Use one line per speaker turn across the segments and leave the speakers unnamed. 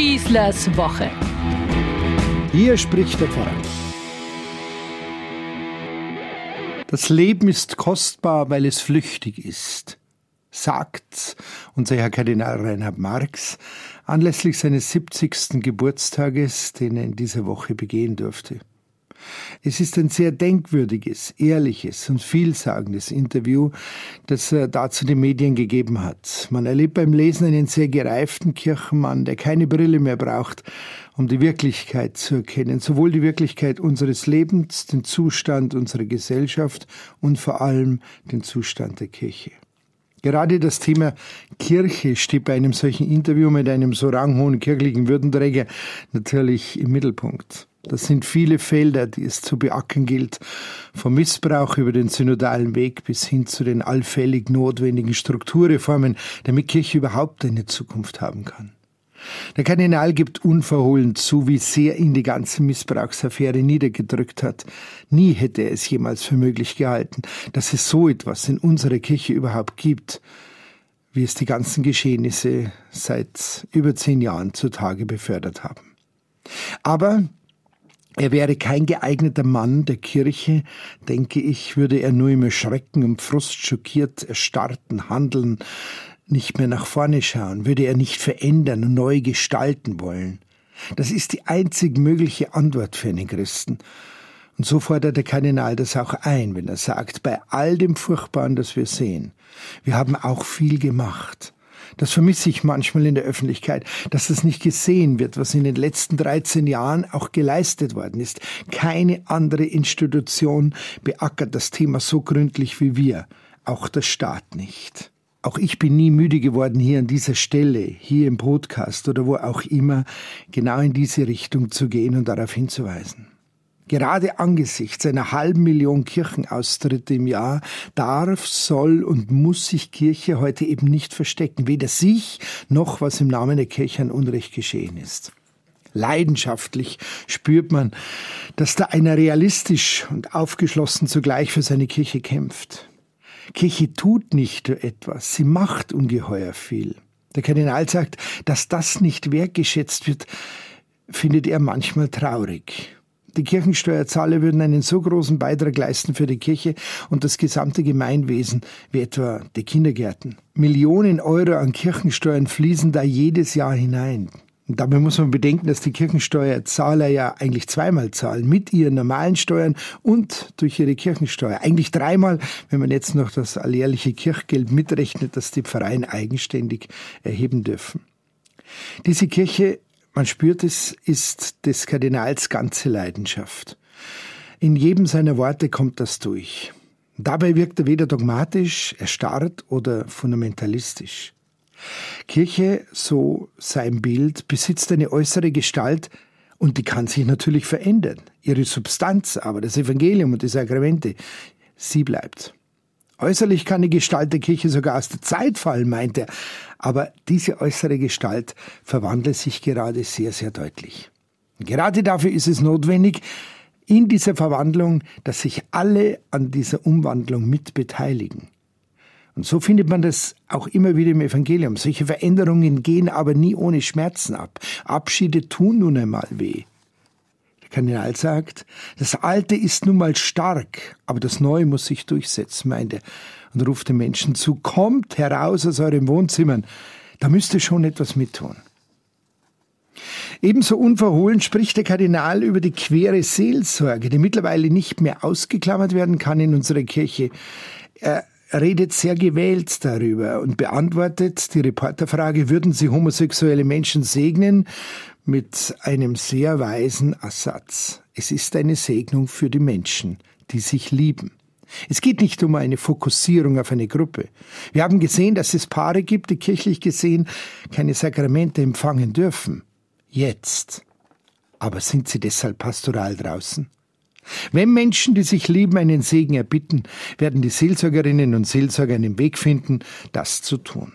Schießlers Woche.
Hier spricht der Pfarrer. Das Leben ist kostbar, weil es flüchtig ist sagt unser Herr Kardinal Reinhard Marx anlässlich seines 70. Geburtstages, den er in dieser Woche begehen durfte. Es ist ein sehr denkwürdiges, ehrliches und vielsagendes Interview, das er dazu den Medien gegeben hat. Man erlebt beim Lesen einen sehr gereiften Kirchenmann, der keine Brille mehr braucht, um die Wirklichkeit zu erkennen, sowohl die Wirklichkeit unseres Lebens, den Zustand unserer Gesellschaft und vor allem den Zustand der Kirche. Gerade das Thema Kirche steht bei einem solchen Interview mit einem so ranghohen kirchlichen Würdenträger natürlich im Mittelpunkt. Das sind viele Felder, die es zu beackern gilt, vom Missbrauch über den synodalen Weg bis hin zu den allfällig notwendigen Strukturreformen, damit Kirche überhaupt eine Zukunft haben kann. Der Kardinal gibt unverhohlen zu, wie sehr ihn die ganze Missbrauchsaffäre niedergedrückt hat. Nie hätte er es jemals für möglich gehalten, dass es so etwas in unserer Kirche überhaupt gibt, wie es die ganzen Geschehnisse seit über zehn Jahren zutage befördert haben. Aber er wäre kein geeigneter Mann der Kirche, denke ich, würde er nur im Erschrecken und Frust schockiert erstarrten Handeln nicht mehr nach vorne schauen, würde er nicht verändern und neu gestalten wollen. Das ist die einzig mögliche Antwort für einen Christen. Und so fordert der Kardinal das auch ein, wenn er sagt, bei all dem Furchtbaren, das wir sehen, wir haben auch viel gemacht. Das vermisse ich manchmal in der Öffentlichkeit, dass das nicht gesehen wird, was in den letzten 13 Jahren auch geleistet worden ist. Keine andere Institution beackert das Thema so gründlich wie wir, auch der Staat nicht. Auch ich bin nie müde geworden, hier an dieser Stelle, hier im Podcast oder wo auch immer, genau in diese Richtung zu gehen und darauf hinzuweisen. Gerade angesichts einer halben Million Kirchenaustritte im Jahr darf, soll und muss sich Kirche heute eben nicht verstecken, weder sich noch was im Namen der Kirche an Unrecht geschehen ist. Leidenschaftlich spürt man, dass da einer realistisch und aufgeschlossen zugleich für seine Kirche kämpft. Kirche tut nicht nur etwas, sie macht ungeheuer viel. Der Kardinal sagt, dass das nicht wertgeschätzt wird, findet er manchmal traurig. Die Kirchensteuerzahler würden einen so großen Beitrag leisten für die Kirche und das gesamte Gemeinwesen, wie etwa die Kindergärten. Millionen Euro an Kirchensteuern fließen da jedes Jahr hinein. Und dabei muss man bedenken, dass die Kirchensteuerzahler ja eigentlich zweimal zahlen, mit ihren normalen Steuern und durch ihre Kirchensteuer. Eigentlich dreimal, wenn man jetzt noch das alljährliche Kirchgeld mitrechnet, das die Pfarreien eigenständig erheben dürfen. Diese Kirche, man spürt es, ist des Kardinals ganze Leidenschaft. In jedem seiner Worte kommt das durch. Dabei wirkt er weder dogmatisch, erstarrt oder fundamentalistisch. Kirche, so sein Bild, besitzt eine äußere Gestalt und die kann sich natürlich verändern. Ihre Substanz, aber das Evangelium und die Sakramente, sie bleibt. Äußerlich kann die Gestalt der Kirche sogar aus der Zeit fallen, meint er, aber diese äußere Gestalt verwandelt sich gerade sehr, sehr deutlich. Gerade dafür ist es notwendig, in dieser Verwandlung, dass sich alle an dieser Umwandlung mit beteiligen. Und so findet man das auch immer wieder im Evangelium. Solche Veränderungen gehen aber nie ohne Schmerzen ab. Abschiede tun nun einmal weh. Kardinal sagt, das Alte ist nun mal stark, aber das Neue muss sich durchsetzen, meint er, und ruft den Menschen zu, kommt heraus aus euren Wohnzimmern, da müsst ihr schon etwas mittun. Ebenso unverhohlen spricht der Kardinal über die quere Seelsorge, die mittlerweile nicht mehr ausgeklammert werden kann in unserer Kirche. Er redet sehr gewählt darüber und beantwortet die Reporterfrage, würden Sie homosexuelle Menschen segnen? Mit einem sehr weisen Ersatz. Es ist eine Segnung für die Menschen, die sich lieben. Es geht nicht um eine Fokussierung auf eine Gruppe. Wir haben gesehen, dass es Paare gibt, die kirchlich gesehen keine Sakramente empfangen dürfen. Jetzt. Aber sind sie deshalb pastoral draußen? Wenn Menschen, die sich lieben, einen Segen erbitten, werden die Seelsorgerinnen und Seelsorger einen Weg finden, das zu tun.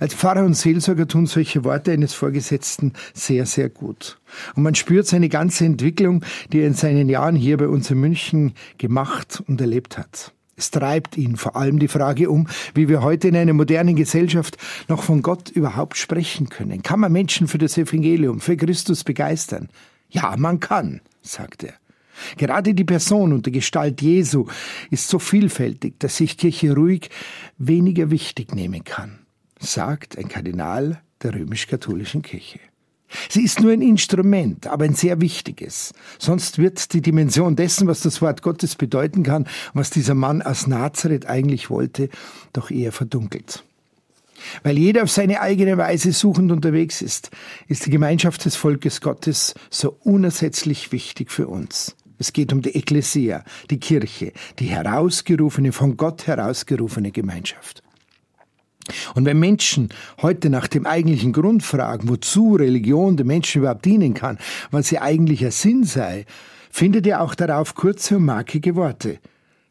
Als Pfarrer und Seelsorger tun solche Worte eines Vorgesetzten sehr, sehr gut. Und man spürt seine ganze Entwicklung, die er in seinen Jahren hier bei uns in München gemacht und erlebt hat. Es treibt ihn vor allem die Frage um, wie wir heute in einer modernen Gesellschaft noch von Gott überhaupt sprechen können. Kann man Menschen für das Evangelium, für Christus begeistern? Ja, man kann, sagt er. Gerade die Person und die Gestalt Jesu ist so vielfältig, dass sich Kirche ruhig weniger wichtig nehmen kann, sagt ein Kardinal der römisch-katholischen Kirche. Sie ist nur ein Instrument, aber ein sehr wichtiges. Sonst wird die Dimension dessen, was das Wort Gottes bedeuten kann was dieser Mann aus Nazareth eigentlich wollte, doch eher verdunkelt. Weil jeder auf seine eigene Weise suchend unterwegs ist, ist die Gemeinschaft des Volkes Gottes so unersetzlich wichtig für uns. Es geht um die Ekklesia, die Kirche, die herausgerufene, von Gott herausgerufene Gemeinschaft. Und wenn Menschen heute nach dem eigentlichen Grund fragen, wozu Religion den Menschen überhaupt dienen kann, was ihr eigentlicher Sinn sei, findet ihr auch darauf kurze und markige Worte.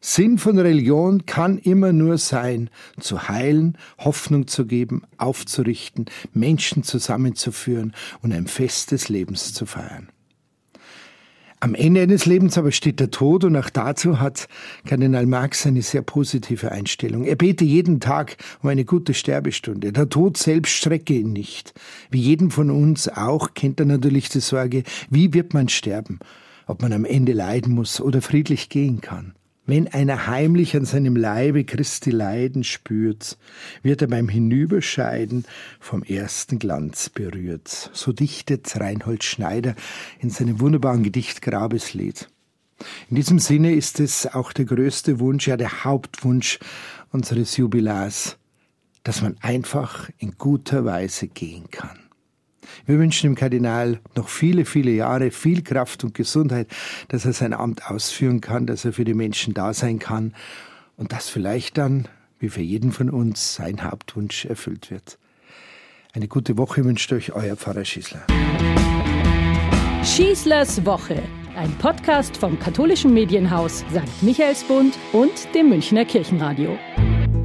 Sinn von Religion kann immer nur sein, zu heilen, Hoffnung zu geben, aufzurichten, Menschen zusammenzuführen und ein Fest des Lebens zu feiern. Am Ende eines Lebens aber steht der Tod und auch dazu hat Kardinal Marx eine sehr positive Einstellung. Er bete jeden Tag um eine gute Sterbestunde. Der Tod selbst strecke ihn nicht. Wie jeden von uns auch kennt er natürlich die Sorge, wie wird man sterben? Ob man am Ende leiden muss oder friedlich gehen kann. Wenn einer heimlich an seinem Leibe Christi Leiden spürt, wird er beim Hinüberscheiden vom ersten Glanz berührt. So dichtet Reinhold Schneider in seinem wunderbaren Gedicht Grabeslied. In diesem Sinne ist es auch der größte Wunsch, ja der Hauptwunsch unseres Jubilars, dass man einfach in guter Weise gehen kann. Wir wünschen dem Kardinal noch viele, viele Jahre, viel Kraft und Gesundheit, dass er sein Amt ausführen kann, dass er für die Menschen da sein kann und dass vielleicht dann, wie für jeden von uns, sein Hauptwunsch erfüllt wird. Eine gute Woche wünscht euch euer Pfarrer Schießler.
Schießlers Woche, ein Podcast vom katholischen Medienhaus St. Michaelsbund und dem Münchner Kirchenradio.